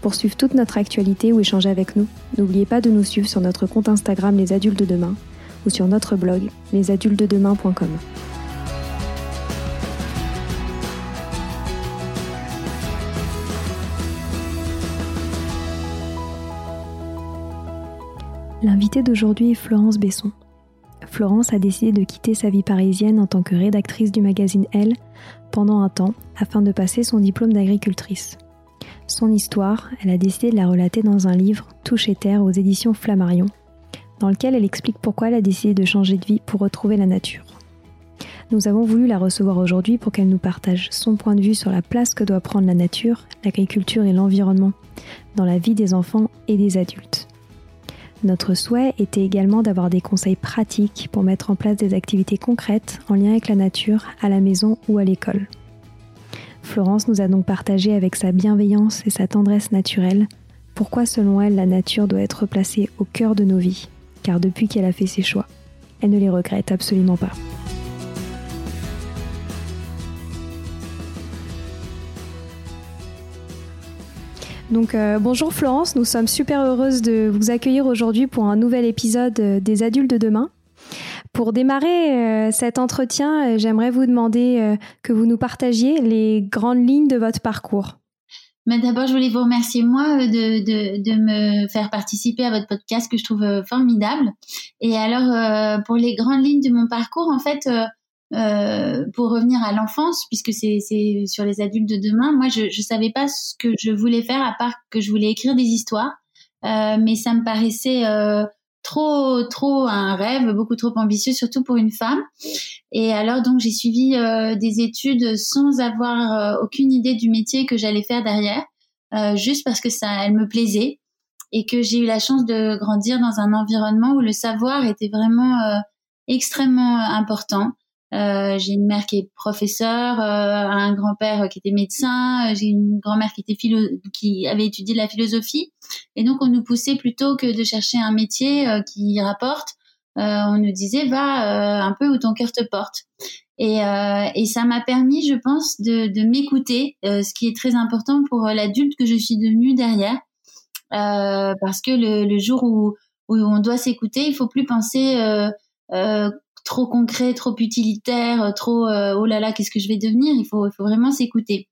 Pour suivre toute notre actualité ou échanger avec nous, n'oubliez pas de nous suivre sur notre compte Instagram Les Adultes de Demain ou sur notre blog lesadultesdedemain.com. L'invitée d'aujourd'hui est Florence Besson. Florence a décidé de quitter sa vie parisienne en tant que rédactrice du magazine Elle pendant un temps afin de passer son diplôme d'agricultrice. Son histoire, elle a décidé de la relater dans un livre, Touche et Terre, aux éditions Flammarion, dans lequel elle explique pourquoi elle a décidé de changer de vie pour retrouver la nature. Nous avons voulu la recevoir aujourd'hui pour qu'elle nous partage son point de vue sur la place que doit prendre la nature, l'agriculture et l'environnement dans la vie des enfants et des adultes. Notre souhait était également d'avoir des conseils pratiques pour mettre en place des activités concrètes en lien avec la nature à la maison ou à l'école. Florence nous a donc partagé avec sa bienveillance et sa tendresse naturelle pourquoi selon elle la nature doit être placée au cœur de nos vies, car depuis qu'elle a fait ses choix, elle ne les regrette absolument pas. Donc euh, bonjour Florence, nous sommes super heureuses de vous accueillir aujourd'hui pour un nouvel épisode euh, des adultes de demain. Pour démarrer euh, cet entretien, euh, j'aimerais vous demander euh, que vous nous partagiez les grandes lignes de votre parcours. Mais d'abord, je voulais vous remercier moi de, de, me faire participer à votre podcast que je trouve formidable. Et alors, pour les grandes lignes de mon parcours, en fait, pour revenir à l'enfance, puisque c'est sur les adultes de demain, moi, je ne savais pas ce que je voulais faire à part que je voulais écrire des histoires. Mais ça me paraissait trop trop un rêve beaucoup trop ambitieux surtout pour une femme. Et alors donc j'ai suivi euh, des études sans avoir euh, aucune idée du métier que j'allais faire derrière euh, juste parce que ça elle me plaisait et que j'ai eu la chance de grandir dans un environnement où le savoir était vraiment extrêmement important euh, j'ai une mère qui est professeure, euh, un grand-père qui était médecin, euh, j'ai une grand-mère qui était philo qui avait étudié la philosophie. Et donc on nous poussait plutôt que de chercher un métier qui rapporte, on nous disait va un peu où ton cœur te porte. Et, et ça m'a permis, je pense, de, de m'écouter, ce qui est très important pour l'adulte que je suis devenue derrière, parce que le, le, jour où, où on doit s'écouter, il faut plus penser euh, trop concret, trop utilitaire, euh, trop euh, oh là là, qu'est-ce que je vais devenir? Il faut, il faut vraiment s'écouter.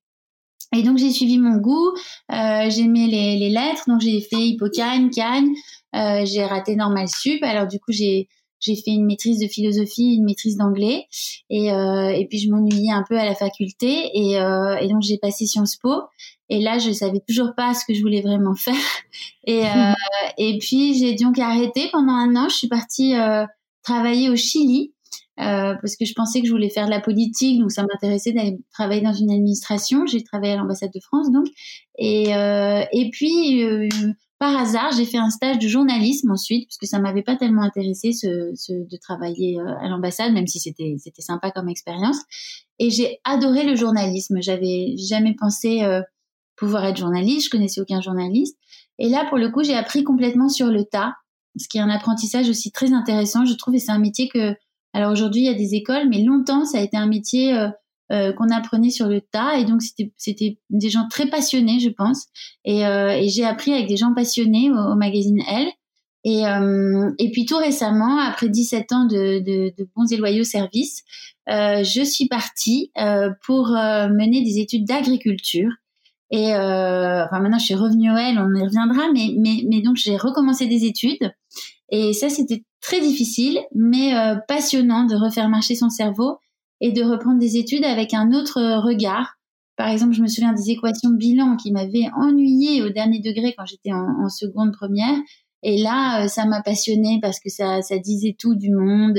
Et donc j'ai suivi mon goût, euh, j'aimais les, les, lettres, donc j'ai fait Hippocane, Cagne, euh, j'ai raté Normal Sup, alors du coup j'ai j'ai fait une maîtrise de philosophie, une maîtrise d'anglais, et, euh, et puis je m'ennuyais un peu à la faculté, et, euh, et donc j'ai passé Sciences Po, et là je savais toujours pas ce que je voulais vraiment faire, et, et puis j'ai donc arrêté pendant un an, je suis partie travailler au Chili euh, parce que je pensais que je voulais faire de la politique, donc ça m'intéressait d'aller travailler dans une administration. J'ai travaillé à l'ambassade de France, donc et euh, et puis euh, par hasard, j'ai fait un stage de journalisme ensuite, parce que ça m'avait pas tellement intéressé ce, ce de travailler euh, à l'ambassade, même si c'était c'était sympa comme expérience. Et j'ai adoré le journalisme. J'avais jamais pensé euh, pouvoir être journaliste. Je connaissais aucun journaliste. Et là, pour le coup, j'ai appris complètement sur le tas ce qui est un apprentissage aussi très intéressant, je trouve, et c'est un métier que, alors aujourd'hui, il y a des écoles, mais longtemps, ça a été un métier euh, euh, qu'on apprenait sur le tas, et donc c'était des gens très passionnés, je pense, et, euh, et j'ai appris avec des gens passionnés au, magazine Elle. Et, euh, et puis tout récemment, après 17 ans de, de, de bons et loyaux services, euh, je suis partie pour mener des études d'agriculture. Et enfin maintenant, je suis revenue au L, on y reviendra, mais mais mais donc j'ai recommencé des études et ça, c'était très difficile, mais passionnant de refaire marcher son cerveau et de reprendre des études avec un autre regard. Par exemple, je me souviens des équations bilan qui m'avaient ennuyé au dernier degré quand j'étais en, seconde première. Et là, ça m'a passionnée parce que ça, ça disait tout du monde.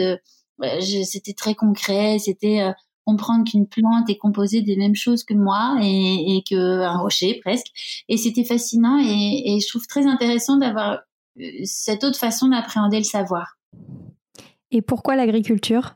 C'était très concret. C'était comprendre qu'une plante est composée des mêmes choses que moi et, et qu'un rocher presque. Et c'était fascinant et, et, je trouve très intéressant d'avoir euh, cette autre façon d'appréhender le savoir. Et pourquoi l'agriculture?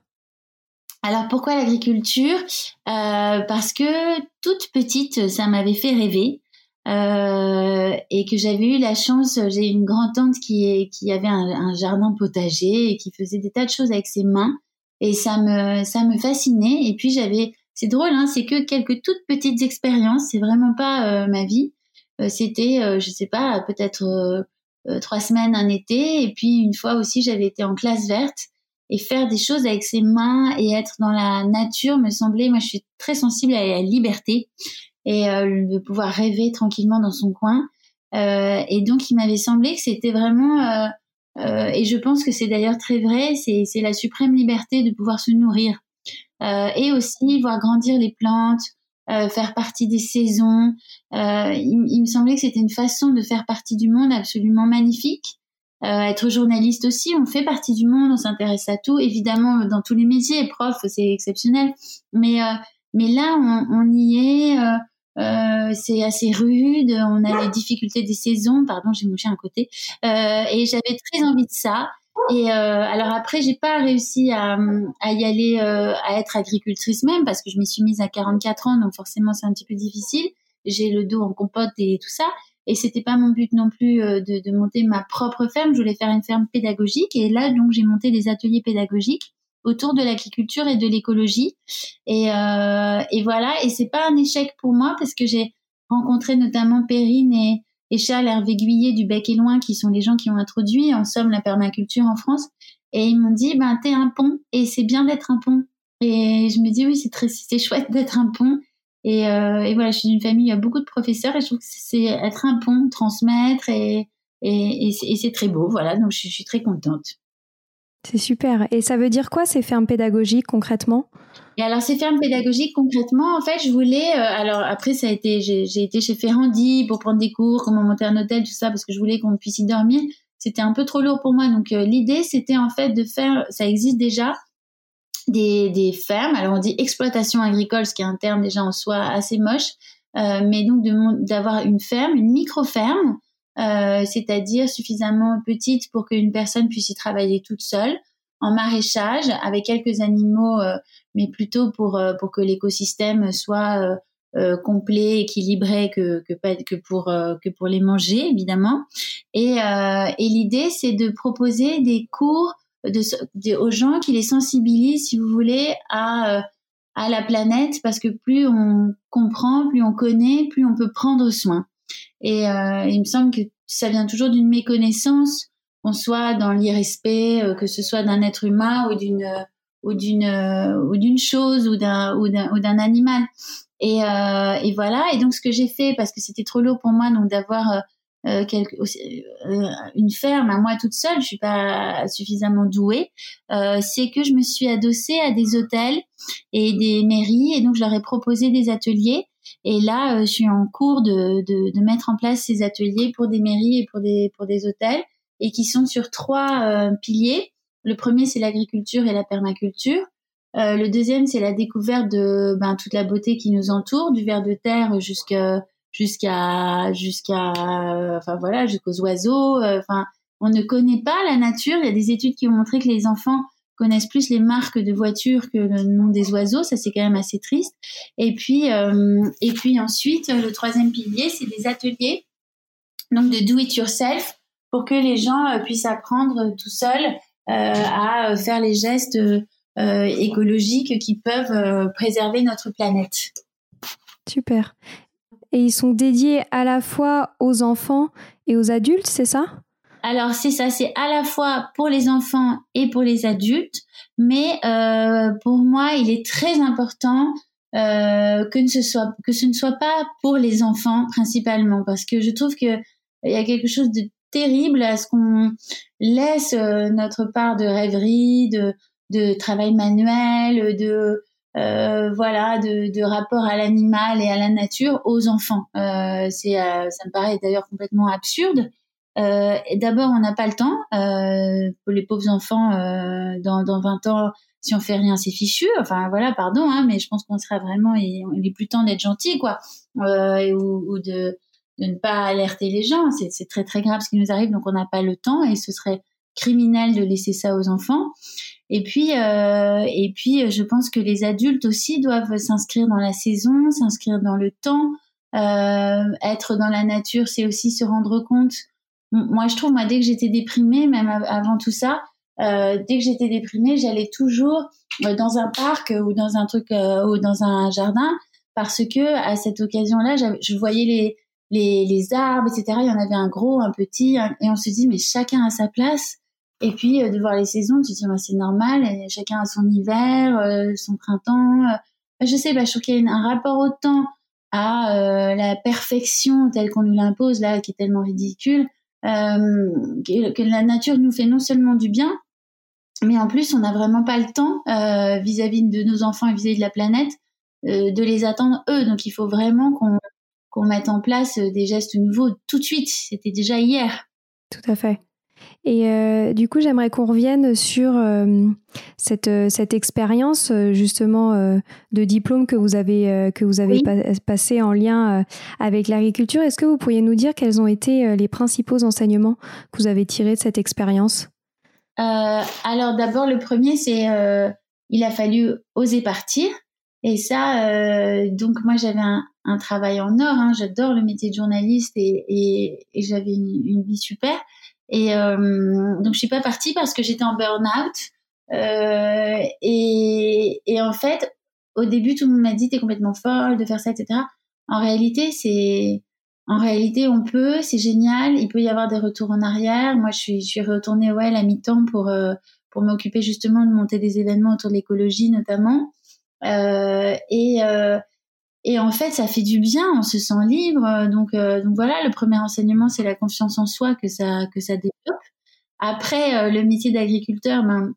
Alors pourquoi l'agriculture? Euh, Parce que toute petite, ça m'avait fait rêver. Euh, et que j'avais eu la chance, j'ai une grand-tante qui, qui avait un, un, jardin potager et qui faisait des tas de choses avec ses mains et ça me ça me fascinait. Et puis j'avais c'est drôle hein, c'est que quelques toutes petites expériences. C'est vraiment pas euh, ma vie. Euh, c'était euh, je sais pas peut-être euh, trois semaines un été. Et puis une fois aussi j'avais été en classe verte. Et faire des choses avec ses mains et être dans la nature me semblait moi je suis très sensible à la liberté et de pouvoir rêver tranquillement dans son coin. Et donc il m'avait semblé que c'était vraiment euh, et je pense que c'est d'ailleurs très vrai, c'est la suprême liberté de pouvoir se nourrir. Euh, et aussi voir grandir les plantes, euh, faire partie des saisons. Euh, il, il, me semblait que c'était une façon de faire partie du monde absolument magnifique. Euh, être journaliste aussi, on fait partie du monde, on s'intéresse à tout. Évidemment, dans tous les métiers, prof, c'est exceptionnel. Mais mais là, on, on y est. Euh, c'est assez rude, on a les difficultés des saisons, pardon, j'ai mouché un côté, euh, et j'avais très envie de ça. Et euh, alors après, j'ai pas réussi à, à y aller, euh, à être agricultrice même, parce que je m'y suis mise à 44 ans, donc forcément c'est un petit peu difficile. J'ai le dos en compote et tout ça, et c'était pas mon but non plus euh, de, de monter ma propre ferme. Je voulais faire une ferme pédagogique, et là donc j'ai monté des ateliers pédagogiques autour de l'agriculture et de l'écologie. Et, euh, et voilà, et c'est pas un échec pour moi parce que j'ai rencontré notamment Perrine et, Charles Hervé Guyet du Bec et Loin, qui sont les gens qui ont introduit en somme la permaculture en France. Et ils m'ont dit, ben t'es un pont et c'est bien d'être un pont. Et je me dis oui, c'est c'est chouette d'être un pont. Et, euh, et voilà, je suis d'une famille, il y a beaucoup de professeurs et je trouve que c'est être un pont, transmettre et, et, et c'est très beau. Voilà, donc je suis très contente. C'est super. Et ça veut dire quoi ces fermes pédagogiques concrètement? Et alors ces fermes pédagogiques concrètement, en fait, je voulais. Euh, alors après, ça a été, j'ai été chez Ferrandi pour prendre des cours, comment monter un hôtel, tout ça, parce que je voulais qu'on puisse y dormir. C'était un peu trop lourd pour moi. Donc euh, l'idée, c'était en fait de faire. Ça existe déjà des, des fermes. Alors on dit exploitation agricole, ce qui est un terme déjà en soi assez moche, euh, mais donc d'avoir une ferme, une micro ferme euh, c'est-à-dire suffisamment petite pour qu'une personne puisse y travailler toute seule, en maraîchage, avec quelques animaux, euh, mais plutôt pour, euh, pour que l'écosystème soit complet, équilibré, que, que, que, pour, que pour les manger, évidemment. Et, et l'idée, c'est de proposer des cours de, aux gens qui les sensibilisent, si vous voulez, à à la planète parce que plus on comprend, plus on connaît, plus on peut prendre soin. Et euh, il me semble que ça vient toujours d'une méconnaissance, qu'on soit dans l'irrespect, euh, que ce soit d'un être humain ou d'une ou d'une ou d'une chose ou d'un ou d'un animal. Et, euh, et voilà. Et donc ce que j'ai fait, parce que c'était trop lourd pour moi, donc d'avoir euh, euh, une ferme à moi toute seule, je suis pas suffisamment douée, euh, c'est que je me suis adossée à des hôtels et des mairies et donc je leur ai proposé des ateliers et là, euh, je suis en cours de, de, de, mettre en place ces ateliers pour des mairies et pour des, pour des hôtels, et qui sont sur trois euh, piliers. Le premier, c'est l'agriculture et la permaculture. Euh, le deuxième, c'est la découverte de ben, toute la beauté qui nous entoure, du ver de terre jusqu'à jusqu'à jusqu'à enfin voilà jusqu'aux oiseaux. Enfin, on ne connaît pas la nature. Il y a des études qui ont montré que les enfants connaissent plus les marques de voitures que le nom des oiseaux. Ça, c'est quand même assez triste. Et puis, euh, et puis ensuite, le troisième pilier, c'est des ateliers, donc de do it yourself, pour que les gens euh, puissent apprendre tout seuls euh, à faire les gestes écologiques qui peuvent préserver notre planète. Super. Et ils sont dédiés à la fois aux enfants et aux adultes, c'est ça? Alors c'est ça, c'est à la fois pour les enfants et pour les adultes, mais euh, pour moi, il est très important euh, que, ce soit, que ce ne soit pas pour les enfants principalement, parce que je trouve que il y a quelque chose de terrible à ce qu'on laisse notre part de rêverie, de, de travail manuel, de euh, voilà, de, de, rapport à l'animal et à la nature aux enfants. Euh, c'est, euh, ça me paraît d'ailleurs complètement absurde. Euh, D'abord, on n'a pas le temps. Euh, pour les pauvres enfants, euh, dans, dans 20 ans, si on fait rien, c'est fichu. Enfin voilà, pardon, hein, mais je pense qu'on sera vraiment, il est plus temps d'être gentil, quoi, euh, ou, ou de, de ne pas alerter les gens. C'est très très grave ce qui nous arrive, donc on n'a pas le temps et ce serait criminel de laisser ça aux enfants. Et puis, euh, et puis, je pense que les adultes aussi doivent s'inscrire dans la saison, s'inscrire dans le temps. Euh, être dans la nature, c'est aussi se rendre compte. Moi, je trouve, moi, dès que j'étais déprimée, même avant tout ça, euh, dès que j'étais déprimée, j'allais toujours euh, dans un parc ou dans un truc euh, ou dans un jardin parce que à cette occasion-là, je voyais les, les, les arbres, etc. Il y en avait un gros, un petit, et on se dit mais chacun a sa place. Et puis euh, de voir les saisons, tu te dis bah, c'est normal, et chacun a son hiver, euh, son printemps. Euh. je sais, bah, je trouve qu'il y a un rapport au temps, à la perfection telle qu'on nous l'impose là, qui est tellement ridicule, que, que, la nature nous fait non seulement du bien, mais en plus on n'a vraiment pas le temps vis-à-vis de nos enfants et vis-à-vis de la planète de les attendre eux. Donc il faut vraiment qu'on qu'on mette en place des gestes nouveaux tout de suite. C'était déjà hier. Tout à fait. Et euh, du coup, j'aimerais qu'on revienne sur euh, cette, euh, cette expérience justement de diplôme que vous avez, que vous avez passé en lien avec l'agriculture. Est-ce que vous pourriez nous dire quels ont été les principaux enseignements que vous avez tirés de cette expérience? Alors d'abord, le premier, c'est il a fallu oser partir. Et ça, donc moi j'avais un, un, travail en or. Hein. J'adore le métier de journaliste et, et, et j'avais une, une, vie super. Et euh, donc je suis pas partie parce que j'étais en burn-out. Euh, et, et en fait, au début, tout le monde m'a dit t'es complètement folle de faire ça, etc. En réalité, c'est en réalité, on peut, c'est génial. Il peut y avoir des retours en arrière. Moi, je suis, je suis retournée ouais, à mi-temps pour euh, pour m'occuper justement de monter des événements autour de l'écologie notamment. Euh, et euh, et en fait, ça fait du bien, on se sent libre. Donc, euh, donc voilà, le premier enseignement, c'est la confiance en soi que ça que ça développe. Après, euh, le métier d'agriculteur, ben,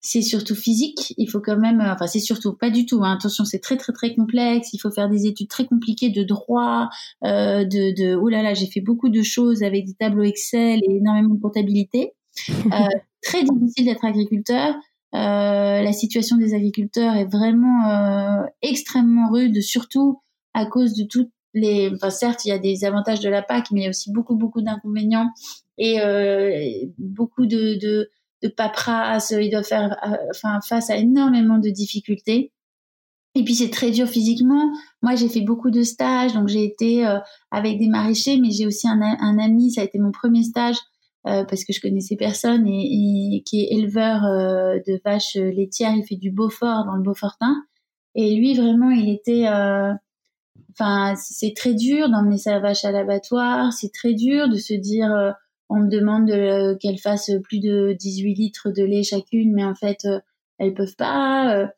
c'est surtout physique. Il faut quand même, euh, enfin, c'est surtout pas du tout. Hein. Attention, c'est très très très complexe. Il faut faire des études très compliquées de droit, euh, de, de. Oh là là, j'ai fait beaucoup de choses avec des tableaux Excel et énormément de comptabilité. très difficile d'être agriculteur. Euh, la situation des agriculteurs est vraiment euh, extrêmement rude, surtout à cause de toutes les. Enfin, certes, il y a des avantages de la PAC, mais il y a aussi beaucoup, beaucoup d'inconvénients et euh, beaucoup de, de, de paperasse. Ils doivent faire enfin, face à énormément de difficultés. Et puis c'est très dur physiquement. Moi, j'ai fait beaucoup de stages, donc j'ai été avec des maraîchers, mais j'ai aussi un, un, ami. Ça a été mon premier stage euh, parce que je connaissais personne et, et qui est éleveur euh, de vaches laitières. Il fait du Beaufort dans le Beaufortin. Et lui, vraiment, il était... Euh, enfin, c'est très dur d'emmener sa vache à l'abattoir. C'est très dur de se dire... on me demande qu'elles fassent plus de 18 litres de lait chacune, mais en fait, elles peuvent pas.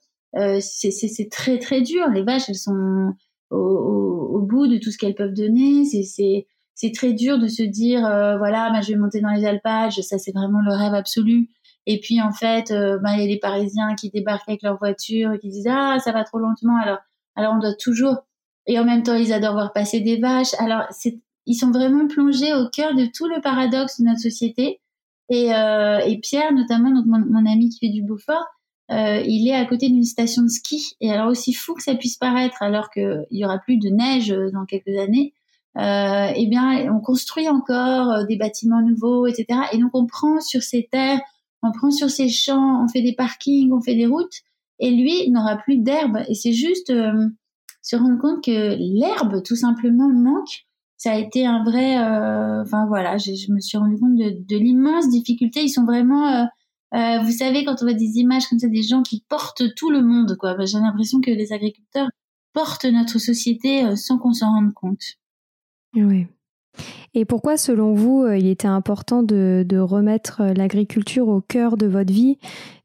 c'est très très dur. Les vaches, elles sont au, au, au bout de tout ce qu'elles peuvent donner. C'est c'est très dur de se dire euh, voilà bah, je vais monter dans les alpages ça c'est vraiment le rêve absolu. Et puis en fait euh, bah, il y a les parisiens qui débarquent avec leur voiture et qui disent ah ça va trop lentement alors alors on doit toujours. Et en même temps ils adorent voir passer des vaches. Alors c'est ils sont vraiment plongés au cœur de tout le paradoxe de notre société. Et, euh, et Pierre notamment donc mon, mon, ami qui fait du Beaufort euh, il est à côté d'une station de ski. Et alors aussi fou que ça puisse paraître alors qu'il y aura plus de neige dans quelques années euh, eh bien, on construit encore euh, des bâtiments nouveaux, etc. Et donc, on prend sur ces terres, on prend sur ces champs, on fait des parkings, on fait des routes, et lui n'aura plus d'herbe. Et c'est juste euh, se rendre compte que l'herbe, tout simplement, manque. Ça a été un vrai. Euh, enfin voilà, je, me suis rendu compte de, l'immense difficulté. Ils sont vraiment. Euh, vous savez, quand on voit des images comme ça, des gens qui portent tout le monde, quoi. J'ai l'impression que les agriculteurs portent notre société sans qu'on s'en rende compte. Oui. Et pourquoi, selon vous, euh, il était important de, remettre euh, l'agriculture au cœur de votre vie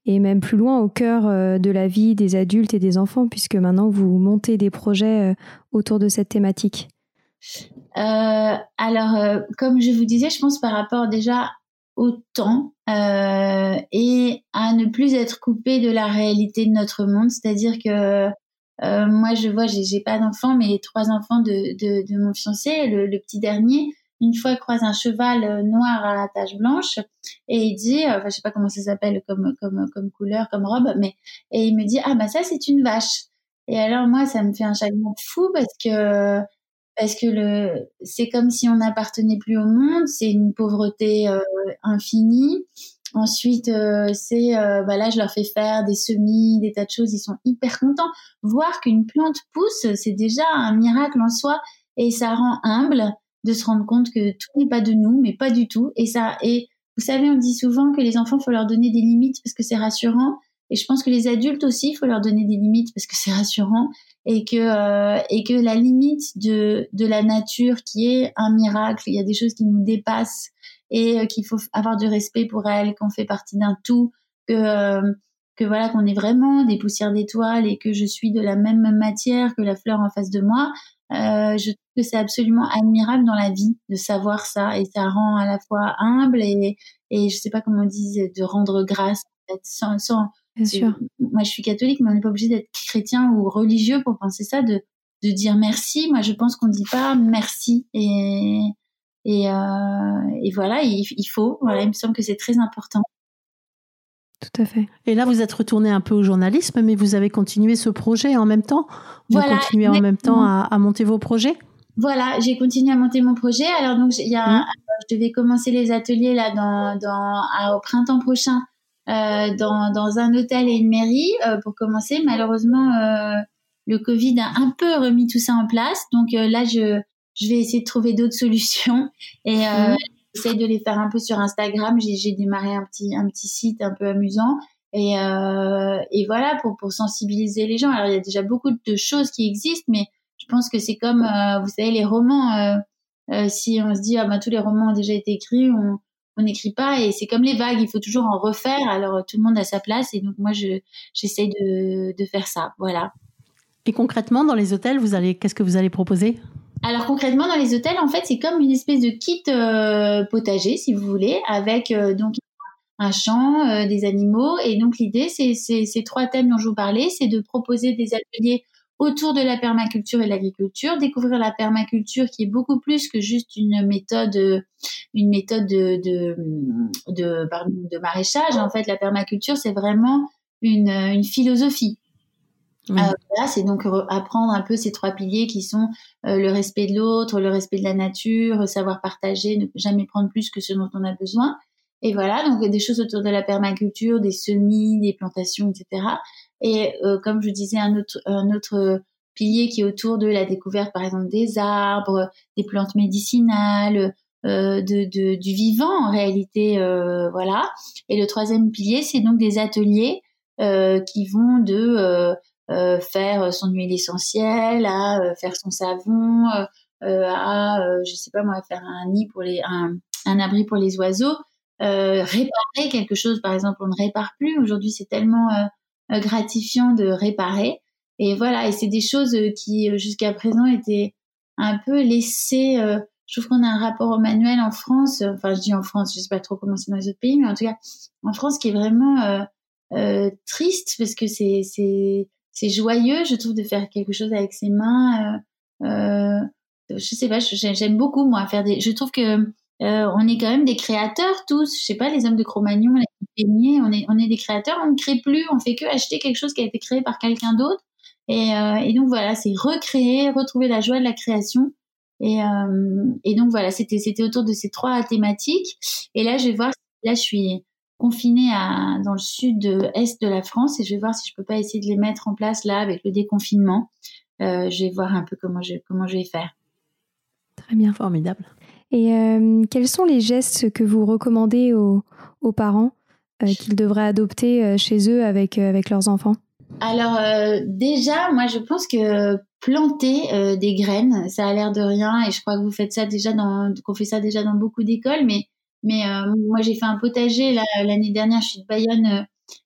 et même plus loin au cœur euh, de la vie des adultes et des enfants, puisque maintenant vous montez des projets autour de cette thématique? Alors, comme je vous disais, je pense par rapport déjà au temps et à ne plus être coupé de la réalité de notre monde, c'est-à-dire que moi, je vois, j'ai pas d'enfants, mais trois enfants de, de, de mon fiancé, le, le, petit dernier, une fois croise un cheval euh, noir à tache blanche et il dit, euh, enfin je sais pas comment ça s'appelle comme comme comme couleur, comme robe, mais et il me dit ah bah ça c'est une vache. Et alors moi ça me fait un chagrin fou parce que parce que le c'est comme si on n'appartenait plus au monde, c'est une pauvreté euh, infinie. Ensuite, c'est bah là, je leur fais faire des semis, des tas de choses. Ils sont hyper contents. Voir qu'une plante pousse, c'est déjà un miracle en soi et ça rend humble de se rendre compte que tout n'est pas de nous, mais pas du tout. Et ça, et vous savez, on dit souvent que les enfants, faut leur donner des limites parce que c'est rassurant. Et je pense que les adultes aussi, faut leur donner des limites parce que c'est rassurant et que euh, et que la limite de de la nature qui est un miracle, il y a des choses qui nous dépassent et euh, qu'il faut avoir du respect pour elles, qu'on fait partie d'un tout, que euh, que voilà qu'on est vraiment des poussières d'étoiles et que je suis de la même matière que la fleur en face de moi. Euh, je trouve que c'est absolument admirable dans la vie de savoir ça et ça rend à la fois humble et, et je sais pas comment on dit, de rendre grâce sans, sans Bien sûr. Moi, je suis catholique, mais on n'est pas obligé d'être chrétien ou religieux pour penser ça, de, de dire merci. Moi, je pense qu'on ne dit pas merci. Et, et, euh, et voilà, il, il, faut. Voilà, il me semble que c'est très important. Tout à fait. Et là, vous êtes retourné un peu au journalisme, mais vous avez continué ce projet en même temps? Vous voilà, continuez en même temps à, à, monter vos projets? Voilà, j'ai continué à monter mon projet. Alors, donc, il y a, mmh. je devais commencer les ateliers là dans, dans, au printemps prochain euh, dans, dans, un hôtel et une mairie euh, pour commencer. Malheureusement, euh, le Covid a un peu remis tout ça en place. Donc euh, là, je, je vais essayer de trouver d'autres solutions. Et mmh j'essaie de les faire un peu sur Instagram. J'ai démarré un petit, un petit site un peu amusant. Et, euh, et voilà, pour, pour sensibiliser les gens. Alors, il y a déjà beaucoup de choses qui existent, mais je pense que c'est comme, euh, vous savez, les romans. Euh, euh, si on se dit, ah ben, tous les romans ont déjà été écrits, on on n'écrit pas. Et c'est comme les vagues, il faut toujours en refaire. Alors, tout le monde a sa place. Et donc, moi, je j'essaie de, de faire ça. Voilà. Et concrètement, dans les hôtels, vous allez, qu'est-ce que vous allez proposer? Alors concrètement dans les hôtels, en fait, c'est comme une espèce de kit euh, potager, si vous voulez, avec euh, donc un champ, euh, des animaux. Et donc l'idée, c'est ces trois thèmes dont je vous parlais, c'est de proposer des ateliers autour de la permaculture et de l'agriculture, découvrir la permaculture qui est beaucoup plus que juste une méthode, une méthode de de, de, pardon, de maraîchage. En fait, la permaculture, c'est vraiment une, une philosophie. Euh, voilà, c'est donc apprendre un peu ces trois piliers qui sont euh, le respect de l'autre, le respect de la nature, savoir partager, ne jamais prendre plus que ce dont on a besoin. Et voilà, donc des choses autour de la permaculture, des semis, des plantations, etc. Et euh, comme je disais, un autre, un autre pilier qui est autour de la découverte, par exemple, des arbres, des plantes médicinales, euh, de, de, du vivant en réalité, euh, voilà. Et le troisième pilier, c'est donc des ateliers qui vont de euh, faire son huile essentielle, à euh, faire son savon, euh, à je sais pas moi faire un nid pour les un, un abri pour les oiseaux, réparer quelque chose par exemple on ne répare plus. Aujourd'hui c'est tellement gratifiant de réparer. Et voilà et c'est des choses qui jusqu'à présent étaient un peu laissées je trouve qu'on a un rapport au manuel en France, enfin je dis en France, je sais pas trop comment c'est dans les autres pays, mais en tout cas en France qui est vraiment euh, euh, triste parce que c'est c'est joyeux, je trouve, de faire quelque chose avec ses mains. Euh, euh, je sais pas, j'aime beaucoup moi faire des. Je trouve que euh, on est quand même des créateurs tous. Je sais pas, les hommes de Cro-Magnon, les peignés, on est on est des créateurs. On ne crée plus, on fait que acheter quelque chose qui a été créé par quelqu'un d'autre. Et, euh, et, donc voilà, c'est recréer, retrouver la joie de la création. Et, euh, et donc voilà, c'était c'était autour de ces trois thématiques. Et là, je vais voir. Là, je suis confinés à, dans le sud-est de la France et je vais voir si je peux pas essayer de les mettre en place là avec le déconfinement. Euh, je vais voir un peu comment je, comment je vais faire. Très bien, formidable. Et euh, quels sont les gestes que vous recommandez aux, aux parents euh, qu'ils devraient adopter chez eux avec, avec leurs enfants? Alors déjà, moi je pense que planter des graines, ça a l'air de rien et je crois que vous faites ça déjà dans, qu'on fait ça déjà dans beaucoup d'écoles, mais mais euh, moi, j'ai fait un potager l'année dernière. Je suis de Bayonne euh,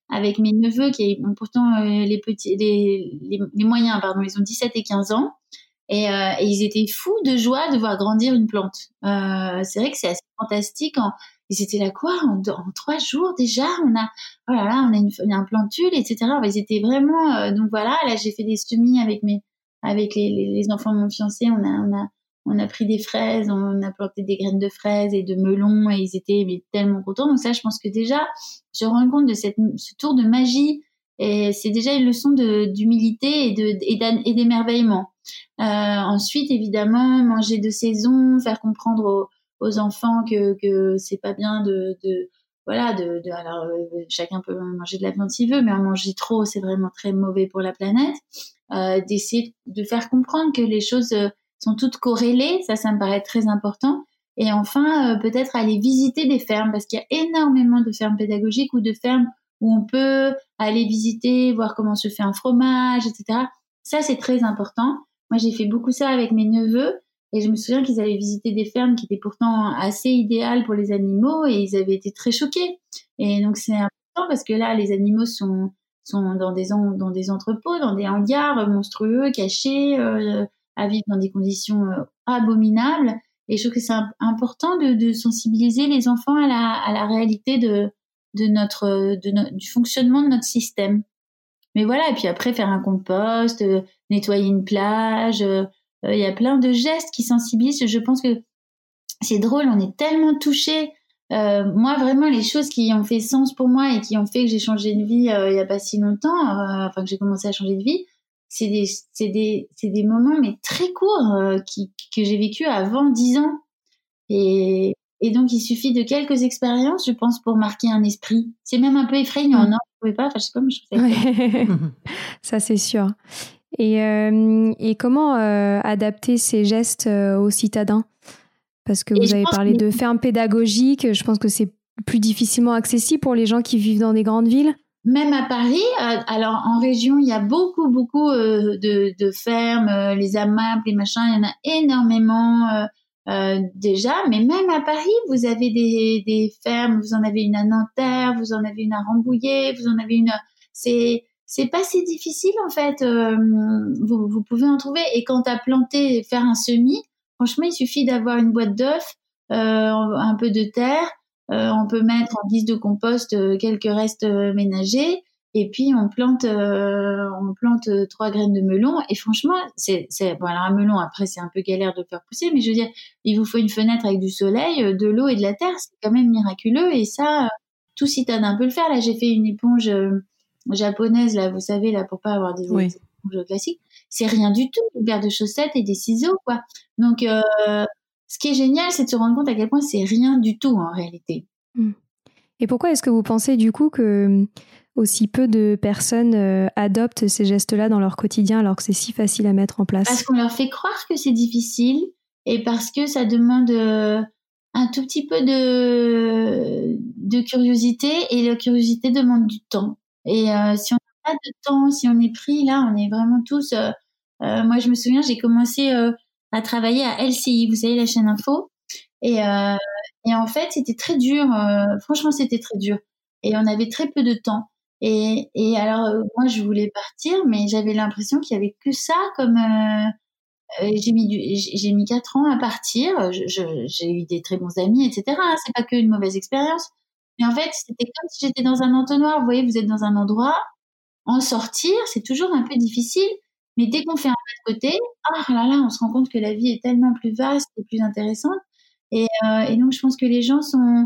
avec mes neveux qui ont pourtant euh, les petits, les, les, les, moyens, pardon, ils ont 17 et 15 ans. Et, euh, et, ils étaient fous de joie de voir grandir une plante. Euh, c'est vrai que c'est assez fantastique. Ils étaient là quoi en, trois jours déjà On a oh là on a, une, un plantule, etc. ils étaient vraiment. Euh, donc voilà, là j'ai fait des semis avec mes avec les, les, les, enfants de mon fiancé. On a on a on a pris des fraises, on a planté des graines de fraises et de melons et ils étaient mais, tellement contents. Donc ça, je pense que déjà, je rends compte de cette, ce tour de magie et c'est déjà une leçon d'humilité et d'émerveillement. Euh, ensuite, évidemment, manger de saison, faire comprendre aux, aux enfants que que c'est pas bien de, de voilà de, de alors euh, chacun peut manger de la viande s'il veut, mais en manger trop, c'est vraiment très mauvais pour la planète. Euh, d'essayer de faire comprendre que les choses euh, sont toutes corrélées, ça, ça me paraît très important. Et enfin, euh, peut-être aller visiter des fermes, parce qu'il y a énormément de fermes pédagogiques ou de fermes où on peut aller visiter, voir comment se fait un fromage, etc. Ça, c'est très important. Moi, j'ai fait beaucoup ça avec mes neveux et je me souviens qu'ils avaient visité des fermes qui étaient pourtant assez idéales pour les animaux et ils avaient été très choqués. Et donc, c'est important parce que là, les animaux sont, sont dans des, dans des entrepôts, dans des hangars monstrueux, cachés, euh, à vivre dans des conditions euh, abominables. Et je trouve que c'est important de, sensibiliser les enfants à la, réalité de, notre, du fonctionnement de notre système. Mais voilà, et puis après faire un compost, euh, nettoyer une plage, euh, il y a plein de gestes qui sensibilisent. Je pense que c'est drôle, on est tellement touchés. moi, vraiment, les choses qui ont fait sens pour moi et qui ont fait que j'ai changé de vie il y a pas si longtemps, enfin que j'ai commencé à changer de vie, c'est des, c'est des, c'est des moments mais très courts qui, que j'ai vécu avant 10 ans. Et, et donc, il suffit de quelques expériences, je pense, pour marquer un esprit. C'est même un peu effrayant, mm. non? Vous pouvez pas Enfin, je sais pas, je Ça, c'est sûr. Et, euh, et comment euh, adapter ces gestes euh, aux citadins? Parce que vous avez parlé de fermes pédagogiques. Je pense que c'est plus difficilement accessible pour les gens qui vivent dans des grandes villes. Même à Paris, alors en région, il y a beaucoup, beaucoup de, de fermes, les AMAP, les machins, il y en a énormément. Euh, déjà, mais même à Paris, vous avez des, des fermes, vous en avez une à Nanterre, vous en avez une à Rambouillet, vous en avez une. C'est c'est pas si difficile en fait. Euh, vous, vous pouvez en trouver. Et quand à planter, faire un semis, franchement, il suffit d'avoir une boîte d'œufs, euh, un peu de terre. On peut mettre en guise de compost quelques restes ménagers. Et puis on plante euh, on plante euh, trois graines de melon. Et franchement c'est c'est bon alors un melon après c'est un peu galère de faire pousser mais je veux dire il vous faut une fenêtre avec du soleil euh, de l'eau et de la terre. C'est quand même miraculeux. Et ça tout citadin peut le faire. Là j'ai fait une éponge japonaise là vous savez là pour pas avoir des éponges classiques. C'est rien du tout une paire de chaussettes et des ciseaux quoi. Donc ce qui est génial c'est de se rendre compte à quel point c'est rien du tout en réalité mmh. et pourquoi est-ce que vous pensez du coup que aussi peu de personnes euh, adoptent ces gestes-là dans leur quotidien alors que c'est si facile à mettre en place? Parce qu'on leur fait croire que c'est difficile et parce que ça demande euh, un tout petit peu de, de curiosité et la curiosité demande du temps. Et euh, si on n'a pas de temps, si on est pris, là, on est vraiment tous... moi, je me souviens, j'ai commencé à travailler à LCI, vous savez, la chaîne info. Et, et en fait, c'était très dur. franchement, c'était très dur. Et on avait très peu de temps. Et, et alors, euh, moi, je voulais partir, mais j'avais l'impression qu'il y avait que ça comme. Euh, euh j'ai mis j'ai mis quatre ans à partir. J'ai eu des très bons amis, etc. C'est pas que une mauvaise expérience. Mais en fait, c'était comme si j'étais dans un entonnoir. Vous voyez, vous êtes dans un endroit, en sortir, c'est toujours un peu difficile. Mais dès qu'on fait un pas de côté, ah là là, on se rend compte que la vie est tellement plus vaste et plus intéressante. Et, euh, et donc, je pense que les gens sont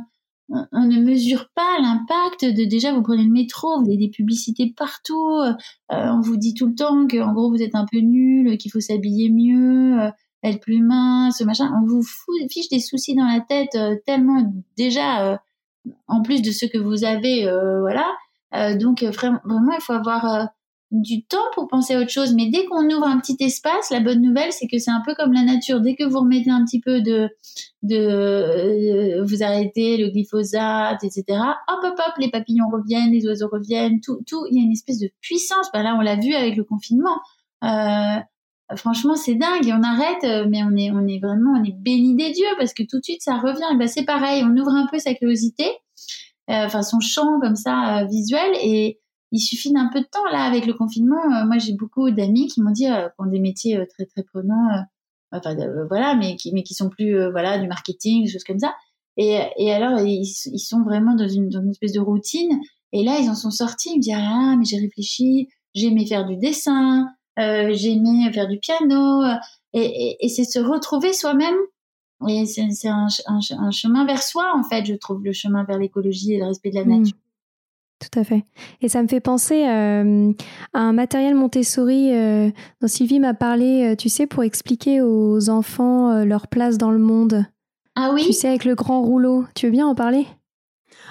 on, ne mesure pas l'impact de déjà vous prenez le métro, vous avez des publicités partout, euh, on vous dit tout le temps que en gros vous êtes un peu nul, qu'il faut s'habiller mieux, euh, être plus mince, machin. On vous fiche des soucis dans la tête euh, tellement déjà en plus de ce que vous avez, voilà. donc vraiment il faut avoir du temps pour penser à autre chose. Mais dès qu'on ouvre un petit espace, la bonne nouvelle, c'est que c'est un peu comme la nature. Dès que vous remettez un petit peu de, de, euh, vous arrêtez le glyphosate, etc. Hop, hop, hop, les papillons reviennent, les oiseaux reviennent, tout, tout. Il y a une espèce de puissance. Ben là, on l'a vu avec le confinement. Euh, franchement, c'est dingue. Et on arrête, mais on est, on est vraiment, on est béni des dieux parce que tout de suite, ça revient. Et ben, c'est pareil. On ouvre un peu sa curiosité, euh, enfin, son champ comme ça, visuel et, il suffit d'un peu de temps là avec le confinement. moi, j'ai beaucoup d'amis qui m'ont dit qui ont des métiers très très prenants, enfin voilà, mais qui mais qui sont plus voilà du marketing, des choses comme ça. Et, et alors ils, ils sont vraiment dans une, dans une espèce de routine. Et là, ils en sont sortis. Ils me disent ah mais j'ai réfléchi, j'aimais faire du dessin, euh, j'aimais faire du piano. Et, et, et c'est se retrouver soi-même et c'est un, un, chemin vers soi, en fait, je trouve, le chemin vers l'écologie et le respect de la mmh. Tout à fait. Et ça me fait penser euh, à un matériel Montessori euh, dont Sylvie m'a parlé, euh, tu sais, pour expliquer aux enfants leur place dans le monde. Ah oui? Tu sais, avec le grand rouleau. Tu veux bien en parler?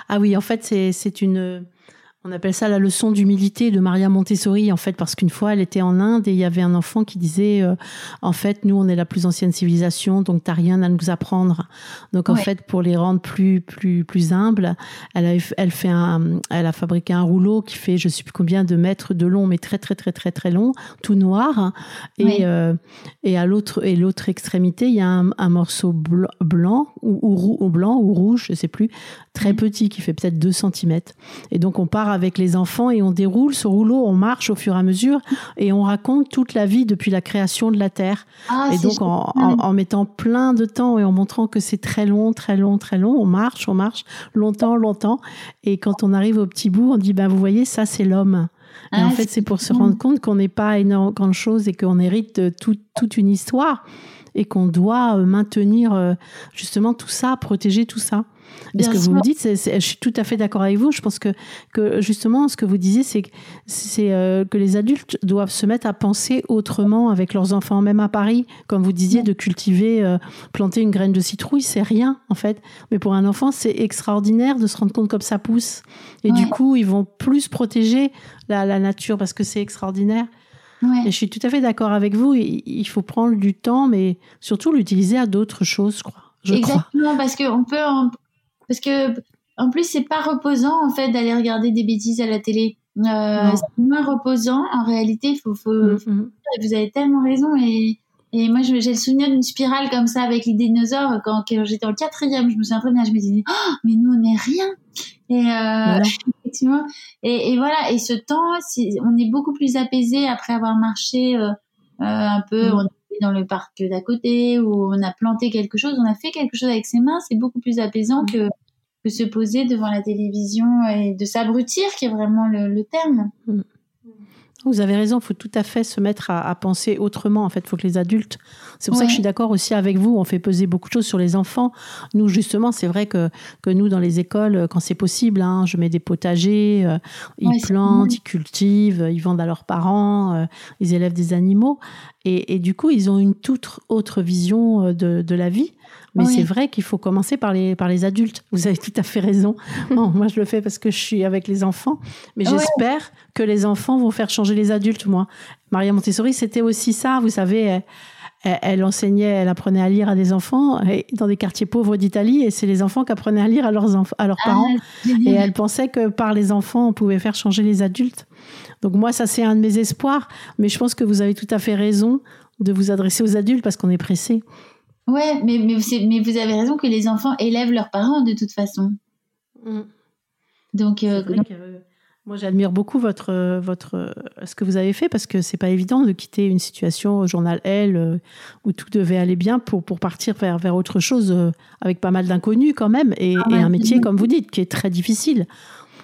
Ah oui, en fait, c'est une on appelle ça la leçon d'humilité de Maria Montessori, en fait, parce qu'une fois, elle était en Inde et il y avait un enfant qui disait, euh, en fait, nous, on est la plus ancienne civilisation, donc t'as rien à nous apprendre. Donc, en fait, pour les rendre plus, plus, plus humbles, elle a, elle fait un, elle a fabriqué un rouleau qui fait, je sais plus combien de mètres de long, mais très, très, très, très, très long, tout noir. Et, euh, et à l'autre, et l'autre extrémité, il y a un, morceau blanc, ou, ou, blanc ou rouge, je sais plus, très petit, qui fait peut-être 2 cm. Et donc, on part avec les enfants et on déroule ce rouleau, on marche au fur et à mesure et on raconte toute la vie depuis la création de la Terre. Ah, et donc en, mettant plein de temps et en montrant que c'est très long, très long, très long, on marche, on marche longtemps, longtemps. Et quand on arrive au petit bout, on dit, ben vous voyez, ça c'est l'homme. Et en ah, fait, c'est pour se rendre compte qu'on n'est pas énorme grande chose et qu'on hérite de toute une histoire et qu'on doit euh, maintenir euh, justement tout ça, protéger tout ça. Et ce que vous me dites, je suis tout à fait d'accord avec vous. Je pense que, que justement, ce que vous disiez, c'est euh, que les adultes doivent se mettre à penser autrement avec leurs enfants, même à Paris, comme vous disiez, de cultiver, euh, planter une graine de citrouille, c'est rien en fait. Mais pour un enfant, c'est extraordinaire de se rendre compte comme ça pousse. Et du coup, ils vont plus protéger la, la nature parce que c'est extraordinaire. Ouais. Et je suis tout à fait d'accord avec vous. Il faut prendre du temps, mais surtout l'utiliser à d'autres choses, je crois. Exactement, parce qu'on peut, parce que en plus c'est pas reposant en fait d'aller regarder des bêtises à la télé. Euh, c'est moins reposant en réalité. Faut, faut, mm-hmm. vous avez tellement raison et et moi, j'ai le souvenir d'une spirale comme ça avec les dinosaures. Quand, j'étais en quatrième, je me souviens très bien, je me disais, oh, mais nous, on n'est rien. Et, euh, effectivement. Et, et, voilà. Et ce temps, on est beaucoup plus apaisé après avoir marché euh, euh un peu. Mm. On dans le parc d'à côté où on a planté quelque chose, on a fait quelque chose avec ses mains. C'est beaucoup plus apaisant mm. que que se poser devant la télévision et de s'abrutir, qui est vraiment le, terme. Mm. Vous avez raison, il faut tout à fait se mettre à, penser autrement. En fait, il faut que les adultes. C'est pour ça que je suis d'accord aussi avec vous. On fait peser beaucoup de choses sur les enfants. Nous, justement, c'est vrai que, que nous, dans les écoles, quand c'est possible, hein, je mets des potagers, euh, ils plantent, ils cultivent, ils vendent à leurs parents, euh, ils élèvent des animaux. Et, et, du coup, ils ont une toute autre vision euh, de, de la vie. Mais c'est vrai qu'il faut commencer par les, par les adultes. Vous avez tout à fait raison. moi, je le fais parce que je suis avec les enfants. Mais j'espère que les enfants vont faire changer les adultes, moi. Maria Montessori, c'était aussi ça. Vous savez, elle, enseignait, elle apprenait à lire à des enfants dans des quartiers pauvres d'Italie. Et c'est les enfants qui apprenaient à lire à leurs, à leurs ah, parents. et elle pensait que par les enfants, on pouvait faire changer les adultes. Donc moi, ça, c'est un de mes espoirs. Mais je pense que vous avez tout à fait raison de vous adresser aux adultes parce qu'on est pressé. Ouais, mais, mais, mais, vous avez raison que les enfants élèvent leurs parents de toute façon. Mm. Donc, euh, euh, moi, j'admire beaucoup votre, votre, ce que vous avez fait parce que c'est pas évident de quitter une situation au journal L euh, où tout devait aller bien pour, pour partir vers, vers autre chose avec pas mal d'inconnus quand même et, ah un métier, comme vous dites, qui est très difficile.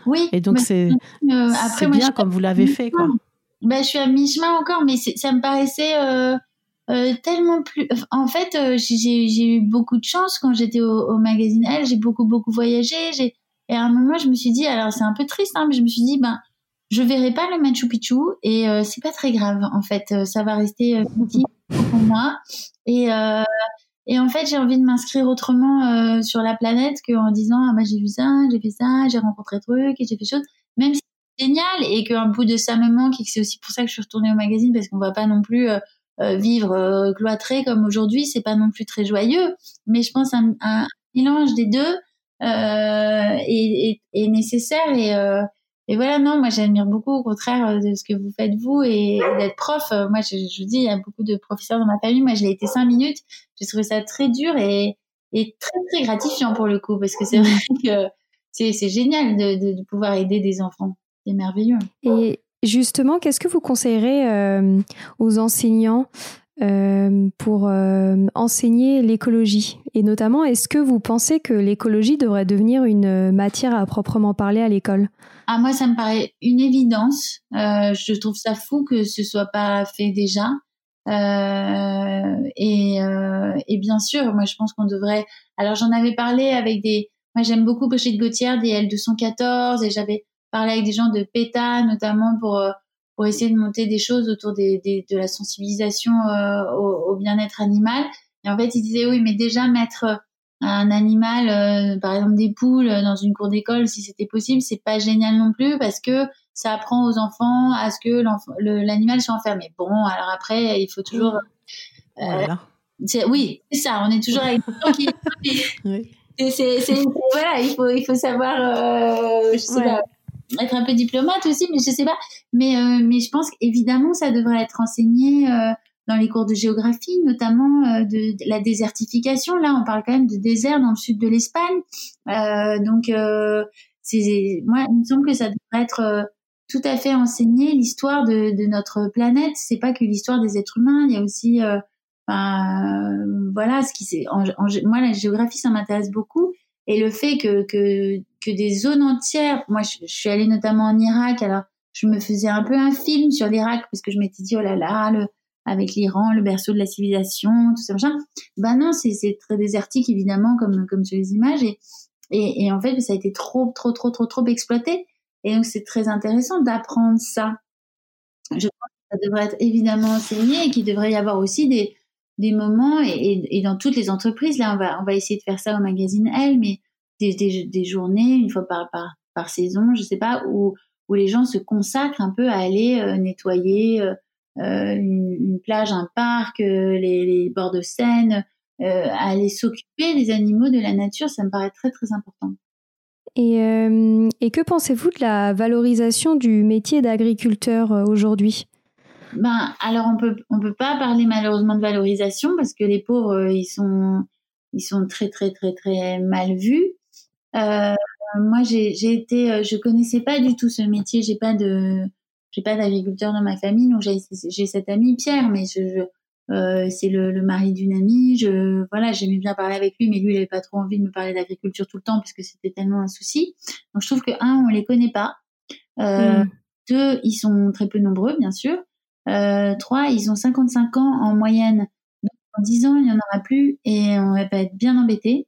Oui. Et donc, c'est bien comme vous l'avez fait. Quoi. Ben, je suis à mi-chemin encore, mais ça me paraissait euh, tellement plus. En fait, euh, j'ai eu beaucoup de chance quand j'étais au, au, magazine Elle. J'ai beaucoup beaucoup voyagé. Et à un moment, je me suis dit, alors c'est un peu triste, hein, mais je me suis dit, ben, je verrai pas le Machu Picchu et euh, c'est pas très grave. En fait, euh, ça va rester petit pour moi. Et et en fait, j'ai envie de m'inscrire autrement sur la planète qu'en disant, ah bah j'ai vu ça, j'ai fait ça, j'ai rencontré truc et j'ai fait chose. Même si c'est génial et qu'un bout de ça me manque et que c'est aussi pour ça que je suis retournée au magazine parce qu'on va pas non plus vivre euh, cloîtré comme aujourd'hui, c'est pas non plus très joyeux. Mais je pense un, un mélange des deux euh, est, est, nécessaire et et voilà, non, moi j'admire beaucoup au contraire de ce que vous faites vous et, d'être prof. Moi, je, je dis, il y a beaucoup de professeurs dans ma famille. Moi, je l'ai été cinq minutes. J'ai trouvé ça très dur et, et très très gratifiant pour le coup parce que c'est vrai que c'est génial de, de, pouvoir aider des enfants. merveilleux. Et justement, qu'est-ce que vous conseillerez aux enseignants euh, pour euh, enseigner l'écologie? Et notamment, est-ce que vous pensez que l'écologie devrait devenir une matière à proprement parler à l'école? Ah, Moi, ça me paraît une évidence. Euh, je trouve ça fou que ce soit pas fait déjà. Et, et, bien sûr, moi, je pense qu'on devrait... Alors, j'en avais parlé avec des... Moi, j'aime beaucoup Brigitte Gauthier, des L214, et j'avais parlé avec des gens de PETA, notamment pour pour essayer de monter des choses autour des, des de la sensibilisation euh, au, au bien-être animal. Et en fait, il disait oui, mais déjà mettre euh, un animal, euh, par exemple des poules, dans une cour d'école, si c'était possible, c'est pas génial non plus parce que ça apprend aux enfants à ce que l'animal soit enfermé. Bon, alors après, il faut toujours. Voilà. Oui, c'est ça. On est toujours avec des qui. oui. C'est voilà, il faut il faut savoir. Euh, je sais pas être un peu diplomate aussi, mais je sais pas. Mais euh, mais je pense qu'évidemment ça devrait être enseigné euh, dans les cours de géographie, notamment euh, de, la désertification. Là, on parle quand même de désert dans le sud de l'Espagne. donc c'est moi, il me semble que ça devrait être tout à fait enseigné l'histoire de, de, notre planète. C'est pas que l'histoire des êtres humains. Il y a aussi voilà ce qui c'est. moi, la géographie, ça m'intéresse beaucoup. Et le fait que, que, que des zones entières, moi je, suis allée notamment en Irak, alors je me faisais un peu un film sur l'Irak parce que je m'étais dit oh là là, le, avec l'Iran, le berceau de la civilisation, tout ça machin. Ben non, c'est très désertique évidemment comme comme sur les images et, et, et en fait ça a été trop trop trop trop trop exploité et donc c'est très intéressant d'apprendre ça. Je pense que ça devrait être évidemment enseigné et qu'il devrait y avoir aussi des des moments et, et, dans toutes les entreprises. Là, on va, on va essayer de faire ça au magazine Elle, mais des, des, des journées, une fois par, par, par, saison, je sais pas, où, où les gens se consacrent un peu à aller euh, nettoyer euh, euh, une, une, plage, un parc, les, les, bords de Seine, à aller s'occuper des animaux, de la nature. Ça me paraît très, très important. Et, et que pensez-vous de la valorisation du métier d'agriculteur aujourd'hui? Ben, alors on peut on peut pas parler malheureusement de valorisation parce que les pauvres ils sont ils sont très très très très mal vus. Euh, moi j'ai été euh, je connaissais pas du tout ce métier, j'ai pas de j'ai pas d'agriculteur dans ma famille donc j'ai cet ami Pierre mais je, euh, c'est le, le, mari d'une amie. Je voilà, j'aimais bien parler avec lui, mais lui, il avait pas trop envie de me parler d'agriculture tout le temps puisque c'était tellement un souci. Donc je trouve que un, on les connaît pas. Euh, mm. Deux, ils sont très peu nombreux, bien sûr. Euh, trois, ils ont 55 ans en moyenne. Donc, en 10 ans, il n'y en aura plus et on va pas être bien embêté.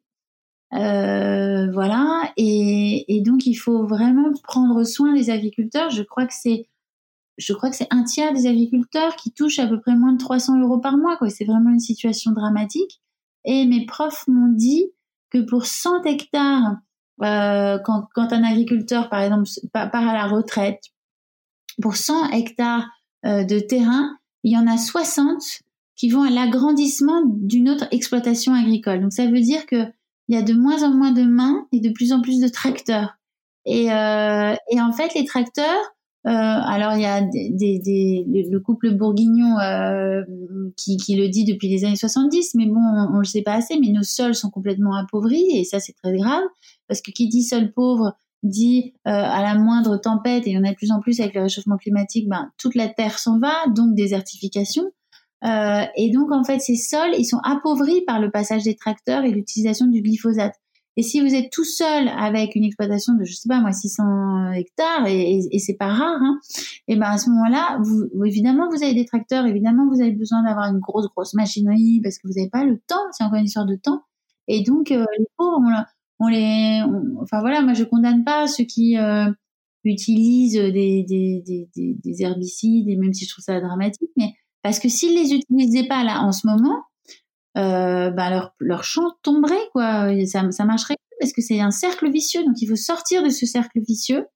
Euh, voilà. Et, et, donc, il faut vraiment prendre soin des agriculteurs. Je crois que c'est, je crois que c'est un tiers des agriculteurs qui touchent à peu près moins de 300 euros par mois. Quoi. C'est vraiment une situation dramatique. Et mes profs m'ont dit que pour 100 hectares, euh, quand, quand un agriculteur, par exemple, part à la retraite, pour 100 hectares euh, de terrain, il y en a 60 qui vont à l'agrandissement d'une autre exploitation agricole. Donc ça veut dire que il y a de moins en moins de mains et de plus en plus de tracteurs. Et, euh, et en fait, les tracteurs, euh, alors il y a des, des, le couple bourguignon euh, qui, qui, le dit depuis les années 70, mais bon, on, ne le sait pas assez, mais nos sols sont complètement appauvris et ça c'est très grave parce que qui dit sol pauvre dit euh, à la moindre tempête, et il y en a de plus en plus avec le réchauffement climatique, ben, toute la terre s'en va, donc désertification. Euh, et donc en fait, ces sols, ils sont appauvris par le passage des tracteurs et l'utilisation du glyphosate. Et si vous êtes tout seul avec une exploitation de, je sais pas moi, 600 hectares, et, et, c'est pas rare, hein, et ben à ce moment-là, vous, évidemment vous avez des tracteurs, évidemment vous avez besoin d'avoir une grosse grosse machinerie parce que vous n'avez pas le temps, c'est encore une histoire de temps. Et donc euh, les pauvres, on, on les, enfin voilà, moi je condamne pas ceux qui euh, utilisent des, des, des, des, herbicides, et même si je trouve ça dramatique, mais parce que s'ils les utilisaient pas là en ce moment, euh, bah leur, leur champ tomberait quoi, ça, ça marcherait parce que c'est un cercle vicieux, donc il faut sortir de ce cercle vicieux.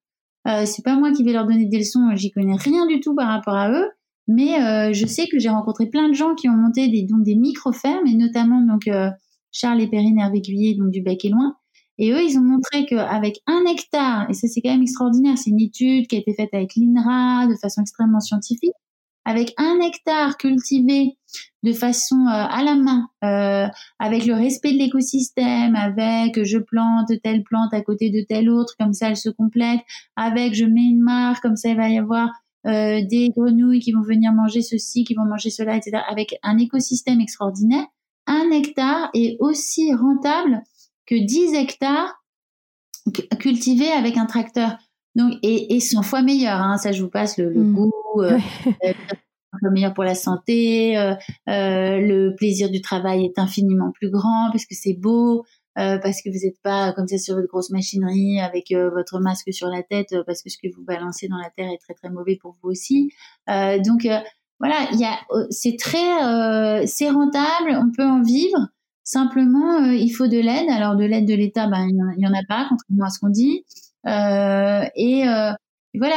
Euh, c'est pas moi qui vais leur donner des leçons, j'y connais rien du tout par rapport à eux, mais euh, je sais que j'ai rencontré plein de gens qui ont monté des donc des micro fermes et notamment donc euh, Charles et Perrine Hervé donc du Bec et Loin, et eux, ils ont montré qu'avec un hectare, et ça c'est quand même extraordinaire, c'est une étude qui a été faite avec l'INRA de façon extrêmement scientifique, avec un hectare cultivé de façon à la main, avec le respect de l'écosystème, avec je plante telle plante à côté de telle autre, comme ça elle se complète, avec je mets une mare, comme ça il va y avoir des grenouilles qui vont venir manger ceci, qui vont manger cela, etc. Avec un écosystème extraordinaire, un hectare est aussi rentable que 10 hectares cultivés avec un tracteur. Donc, et, et 100 fois meilleur. Hein. Ça, je vous passe le, le mmh. goût, euh, euh meilleur pour la santé. Euh, euh, le plaisir du travail est infiniment plus grand parce que c'est beau, euh, parce que vous n'êtes pas comme ça sur votre grosse machinerie avec votre masque sur la tête, parce que ce que vous balancez dans la terre est très très mauvais pour vous aussi. donc voilà, il y a, c'est très, c'est rentable, on peut en vivre. Simplement, il faut de l'aide. Alors de l'aide de l'État, ben il y, en a pas, contrairement à ce qu'on dit. Euh, et euh, voilà,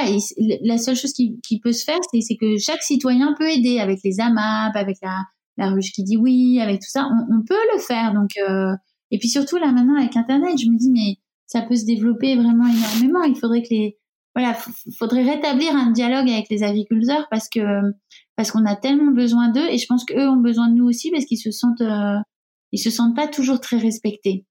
la seule chose qui, qui peut se faire, c'est que chaque citoyen peut aider avec les AMAP, avec la, la ruche qui dit oui, avec tout ça, on, on peut le faire. Donc, euh, et puis surtout là maintenant avec Internet, je me dis mais ça peut se développer vraiment énormément. Il faudrait que les voilà, faudrait rétablir un dialogue avec les agriculteurs parce que parce qu'on a tellement besoin d'eux et je pense qu'eux ont besoin de nous aussi parce qu'ils se sentent euh, ils se sentent pas toujours très respectés.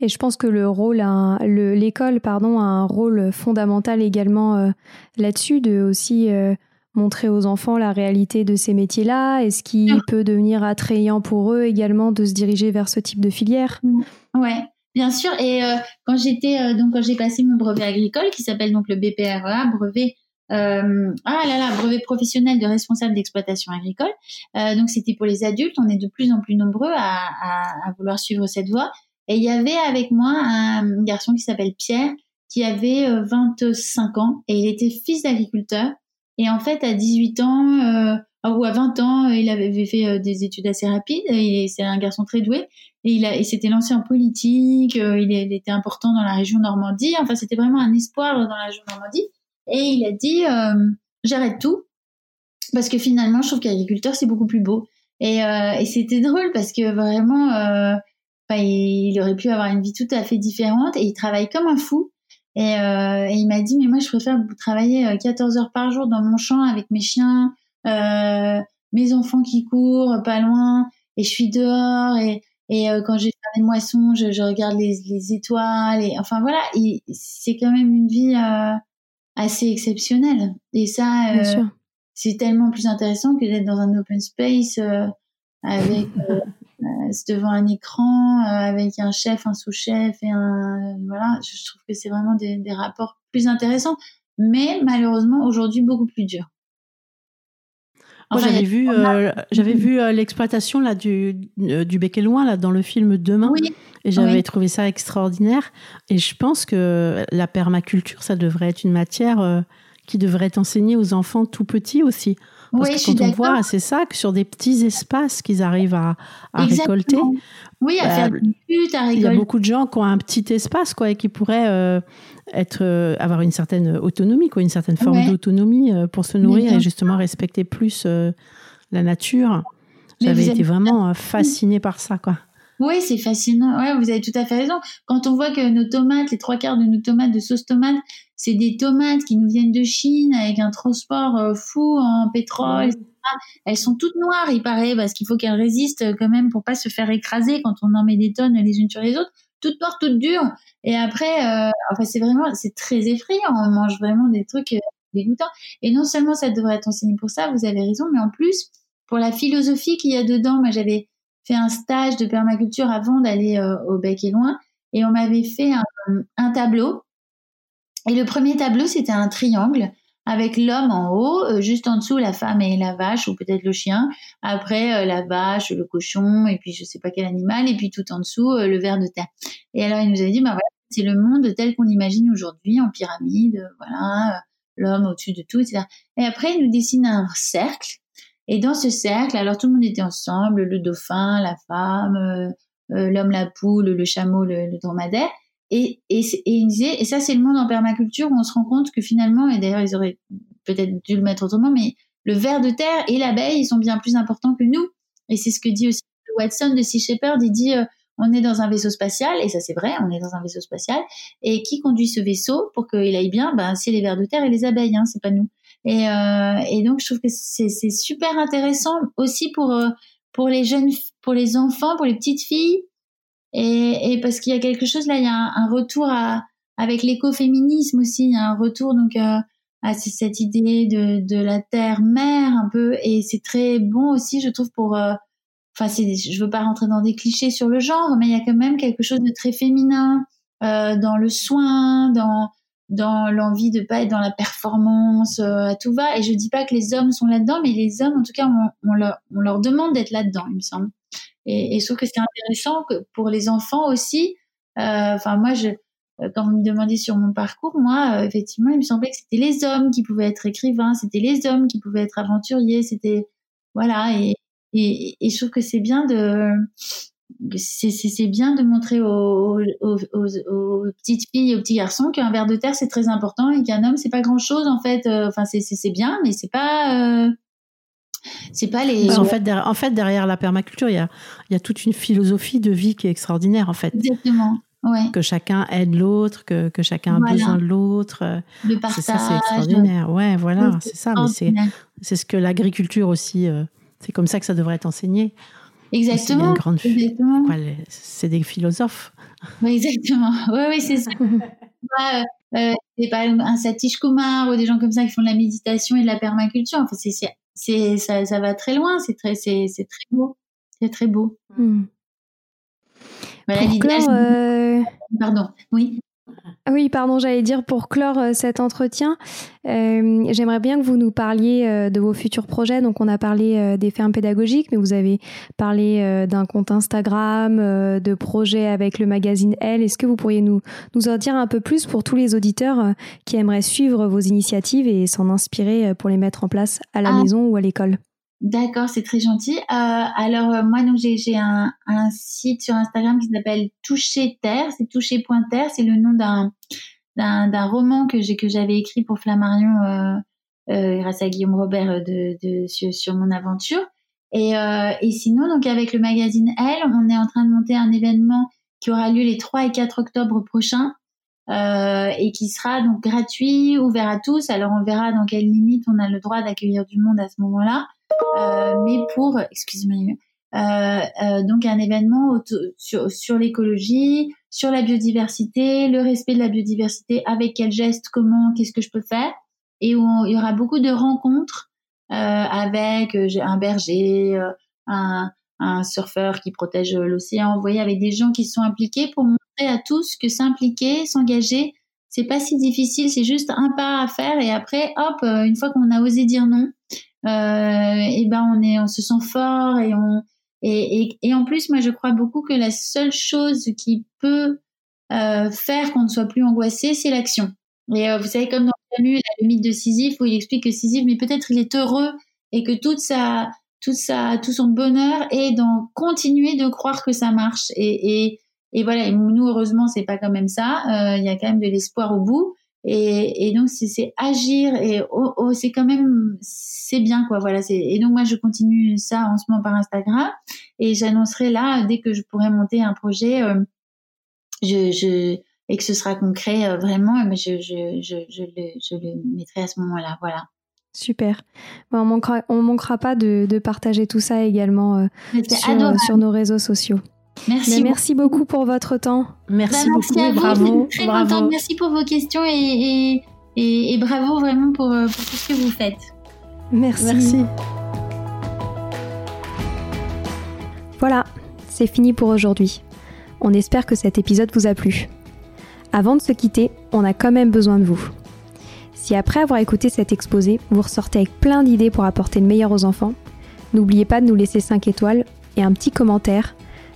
Et je pense que le rôle, l'école, pardon, a un rôle fondamental également euh, là-dessus, de aussi euh, montrer aux enfants la réalité de ces métiers-là, et ce qui peut devenir attrayant pour eux également de se diriger vers ce type de filière. Mmh. Ouais, bien sûr. Et euh, quand j'étais donc quand j'ai passé mon brevet agricole, qui s'appelle donc le BPREA, brevet ah là là, brevet professionnel de responsable d'exploitation agricole. donc c'était pour les adultes. On est de plus en plus nombreux à, à, à vouloir suivre cette voie. Et il y avait avec moi un garçon qui s'appelle Pierre, qui avait 25 euh, ans et il était fils d'agriculteur. Et en fait, à 18 ans euh, ou à 20 ans, il avait fait euh, des études assez rapides. C'est un garçon très doué. Et il, s'était lancé en politique. il, était important dans la région Normandie. Enfin, c'était vraiment un espoir dans la région Normandie. Et il a dit, j'arrête tout parce que finalement, je trouve qu'agriculteur c'est beaucoup plus beau. Et, et c'était drôle parce que vraiment il aurait pu avoir une vie tout à fait différente et il travaille comme un fou. Et, euh, et il m'a dit, mais moi, je préfère travailler 14 euh, heures par jour dans mon champ avec mes chiens, euh, mes enfants qui courent pas loin, et je suis dehors, et, et euh, quand j'ai fait des moissons, je, je regarde les, les, étoiles, et enfin voilà, c'est quand même une vie euh, assez exceptionnelle. Et ça, euh, c'est tellement plus intéressant que d'être dans un open space avec euh, devant un écran euh, avec un chef, un sous-chef et un voilà. Je trouve que c'est vraiment des, des rapports plus intéressants, mais malheureusement aujourd'hui beaucoup plus durs. Moi, j'avais vu, euh, j'avais vu l'exploitation là du du bec et loin là dans le film Demain, et j'avais trouvé ça extraordinaire. Et je pense que la permaculture, ça devrait être une matière qui devrait être enseignée aux enfants tout petits aussi. Parce que quand on voit, c'est ça, que sur des petits espaces qu'ils arrivent à, à récolter. Oui, à faire des à récolter. Il y a beaucoup de gens qui ont un petit espace, quoi, et qui pourraient euh, être, euh, avoir une certaine autonomie, quoi, une certaine forme d'autonomie euh, pour se nourrir et justement respecter plus la nature. J'avais été vraiment fascinée par ça, quoi. Oui, c'est fascinant. Ouais, vous avez tout à fait raison. Quand on voit que nos tomates, les trois quarts de nos tomates de sauce tomate, c'est des tomates qui nous viennent de Chine avec un transport euh, fou en pétrole. Elles sont toutes noires, il paraît, parce qu'il faut qu'elles résistent euh, quand même pour pas se faire écraser quand on en met des tonnes les unes sur les autres. Toutes noires, toutes dures. Et après, euh, enfin, c'est vraiment, c'est très effrayant. On mange vraiment des trucs dégoûtants. Et non seulement ça devrait être enseigné pour ça, vous avez raison, mais en plus, pour la philosophie qu'il y a dedans, moi j'avais fait un stage de permaculture avant d'aller au Bec et Loin, et on m'avait fait un, un tableau et le premier tableau, c'était un triangle avec l'homme en haut, euh, juste en dessous la femme et la vache ou peut-être le chien, après euh, la vache, le cochon et puis je sais pas quel animal et puis tout en dessous euh, le ver de terre. Et alors il nous a dit bah voilà, c'est le monde tel qu'on l'imagine aujourd'hui en pyramide, voilà, l'homme au-dessus de tout, etc. Et après il nous dessine un cercle et dans ce cercle, alors tout le monde était ensemble, le dauphin, la femme, l'homme, la poule, le chameau, le dromadaire. Et, et, et il disait, et ça c'est le monde en permaculture où on se rend compte que finalement, et d'ailleurs ils auraient peut-être dû le mettre autrement, mais le ver de terre et l'abeille, ils sont bien plus importants que nous. Et c'est ce que dit aussi Watson de Sea Shepherd, il dit, euh, on est dans un vaisseau spatial, et ça c'est vrai, on est dans un vaisseau spatial, et qui conduit ce vaisseau pour qu'il aille bien, ben, c'est les vers de terre et les abeilles, hein, c'est pas nous. Et, et donc je trouve que c'est super intéressant aussi pour pour les jeunes, pour les enfants, pour les petites filles. Et, et parce qu'il y a quelque chose là, il y a un, retour à, avec l'écoféminisme aussi, il y a un retour donc à cette idée de, de la terre mère un peu, et c'est très bon aussi, je trouve, pour enfin c'est je veux pas rentrer dans des clichés sur le genre mais il y a quand même quelque chose de très féminin euh, dans le soin dans dans l'envie de pas être dans la performance euh, à tout va. Et je dis pas que les hommes sont là-dedans mais les hommes en tout cas on, leur, on leur demande d'être là-dedans il me semble et, je trouve que c'est intéressant pour les enfants aussi euh, enfin moi je quand vous me demandez sur mon parcours, moi, effectivement, il me semblait que c'était les hommes qui pouvaient être écrivains, c'était les hommes qui pouvaient être aventuriers, c'était voilà. Et, et, je trouve que c'est bien de c'est bien de montrer aux, petites filles et aux petits garçons qu'un verre de terre c'est très important et qu'un homme c'est pas grand chose en fait. Euh, enfin c'est bien mais c'est pas euh, c'est pas les. En fait, derrière, en fait, derrière la permaculture, il y a, il y a toute une philosophie de vie qui est extraordinaire, en fait. Exactement. Ouais. Que chacun aide l'autre, que, que chacun a besoin de l'autre. Le partage. C'est ça, c'est extraordinaire. Ouais, voilà, c'est ça. Mais c'est ce que l'agriculture aussi euh, c'est comme ça que ça devrait être enseigné. Exactement. C'est des philosophes. Oui, exactement. Oui, oui, c'est ça. euh, euh, par exemple un Satish Kumar ou des gens comme ça qui font de la méditation et de la permaculture. Enfin, c'est, c'est, ça, ça va très loin. C'est très, c'est, c'est très beau. C'est très beau. Hmm. Voilà, euh, Pardon. Oui. Ah oui, pardon, j'allais dire pour clore euh, cet entretien, euh, j'aimerais bien que vous nous parliez euh, de vos futurs projets. Donc, on a parlé des fermes pédagogiques, mais vous avez parlé d'un compte Instagram, de projets avec le magazine Elle. Est-ce que vous pourriez nous, nous en dire un peu plus pour tous les auditeurs qui aimeraient suivre vos initiatives et s'en inspirer pour les mettre en place à la ah. maison ou à l'école? D'accord, c'est très gentil. Euh, alors euh, moi donc j'ai un, site sur Instagram qui s'appelle Toucher Terre, c'est toucher.terre, c'est le nom d'un d'un roman que j'ai que j'avais écrit pour Flammarion euh, grâce à Guillaume Robert de, sur, mon aventure. Et, et sinon donc avec le magazine Elle, on est en train de monter un événement qui aura lieu les 3 et 4 octobre prochains et qui sera donc gratuit, ouvert à tous. Alors on verra dans quelle limite on a le droit d'accueillir du monde à ce moment-là. Euh, mais pour, excusez-moi, euh, euh, donc un événement sur, l'écologie, sur la biodiversité, le respect de la biodiversité, avec quel geste, comment, qu'est-ce que je peux faire, et où il y aura beaucoup de rencontres avec un berger, un, un surfeur qui protège l'océan, vous voyez, avec des gens qui sont impliqués pour montrer à tous que s'impliquer, s'engager, c'est pas si difficile, c'est juste un pas à faire et après, hop, une fois qu'on a osé dire non, et ben on est, on se sent fort et on et, et, et, en plus, moi, je crois beaucoup que la seule chose qui peut euh, faire qu'on ne soit plus angoissé, c'est l'action. Et euh, vous savez, comme dans Camus, le mythe de Sisyphe, où il explique que Sisyphe, mais peut-être il est heureux et que toute sa, toute sa, tout son bonheur est d'en continuer de croire que ça marche. Et, et, et voilà. Et nous, heureusement, c'est pas quand même ça. Euh, il y a quand même de l'espoir au bout. Et, et donc c'est agir et oh, oh, c'est quand même c'est bien quoi voilà c'est et donc moi je continue ça en ce moment par Instagram et j'annoncerai là dès que je pourrai monter un projet euh, je, je et que ce sera concret euh, vraiment mais je, je, je, je, le, je le mettrai à ce moment-là voilà Super. Bon, on manquera, on manquera pas de, de partager tout ça également euh, sur, sur nos réseaux sociaux. Merci. merci beaucoup pour votre temps. Merci, bah, beaucoup. Bravo. Très bravo. Merci pour vos questions et, et, et, bravo vraiment pour, euh, pour, tout ce que vous faites. Merci. Merci. Voilà, c'est fini pour aujourd'hui. On espère que cet épisode vous a plu. Avant de se quitter, on a quand même besoin de vous. Si après avoir écouté cet exposé, vous ressortez avec plein d'idées pour apporter le meilleur aux enfants, n'oubliez pas de nous laisser 5 étoiles et un petit commentaire